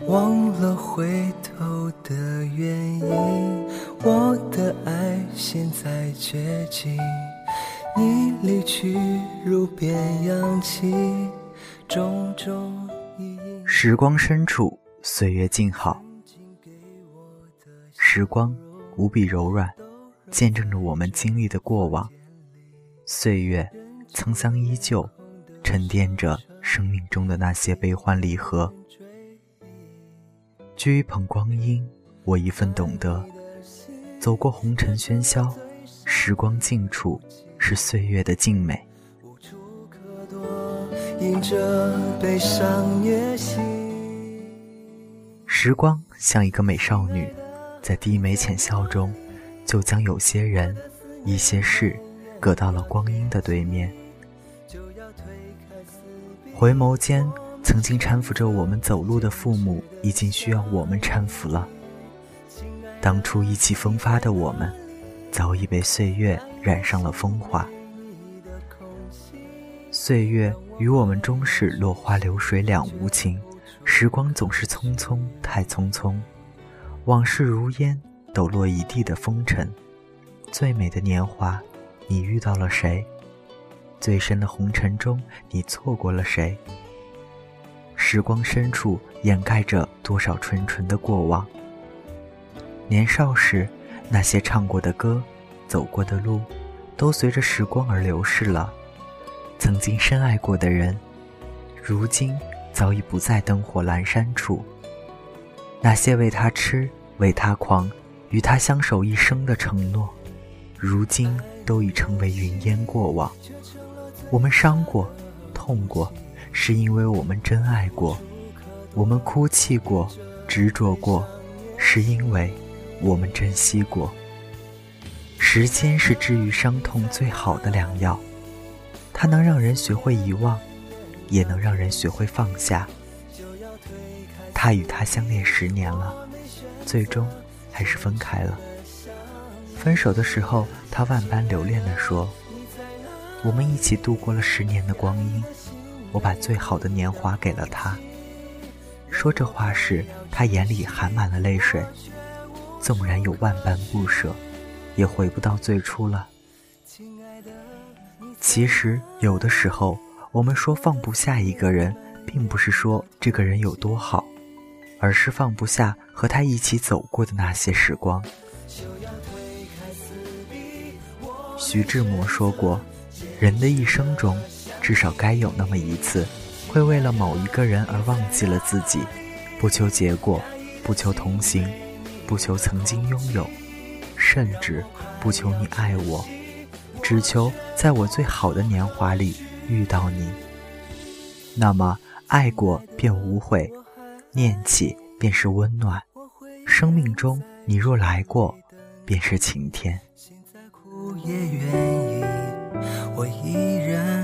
忘了回头的原因。我的爱现在绝境，你离去如边扬起，种种。时光深处，岁月静好。时光无比柔软，见证着我们经历的过往。岁月沧桑依旧，沉淀着生命中的那些悲欢离合。掬一捧光阴，我一份懂得。走过红尘喧嚣，时光静处是岁月的静美。时光像一个美少女，在低眉浅笑中，就将有些人、一些事，搁到了光阴的对面。回眸间，曾经搀扶着我们走路的父母，已经需要我们搀扶了。当初意气风发的我们，早已被岁月染上了风华。岁月与我们终是落花流水两无情，时光总是匆匆太匆匆，往事如烟，抖落一地的风尘。最美的年华，你遇到了谁？最深的红尘中，你错过了谁？时光深处，掩盖着多少纯纯的过往。年少时，那些唱过的歌、走过的路，都随着时光而流逝了。曾经深爱过的人，如今早已不在灯火阑珊处。那些为他痴、为他狂、与他相守一生的承诺，如今都已成为云烟过往。我们伤过、痛过，是因为我们真爱过；我们哭泣过、执着过，是因为。我们珍惜过，时间是治愈伤痛最好的良药，它能让人学会遗忘，也能让人学会放下。他与她相恋十年了，最终还是分开了。分手的时候，他万般留恋地说：“我们一起度过了十年的光阴，我把最好的年华给了他。”说这话时，他眼里含满了泪水。纵然有万般不舍，也回不到最初了。其实，有的时候，我们说放不下一个人，并不是说这个人有多好，而是放不下和他一起走过的那些时光。徐志摩说过：“人的一生中，至少该有那么一次，会为了某一个人而忘记了自己，不求结果，不求同行。”不求曾经拥有，甚至不求你爱我，只求在我最好的年华里遇到你。那么，爱过便无悔，念起便是温暖。生命中你若来过，便是晴天。我依然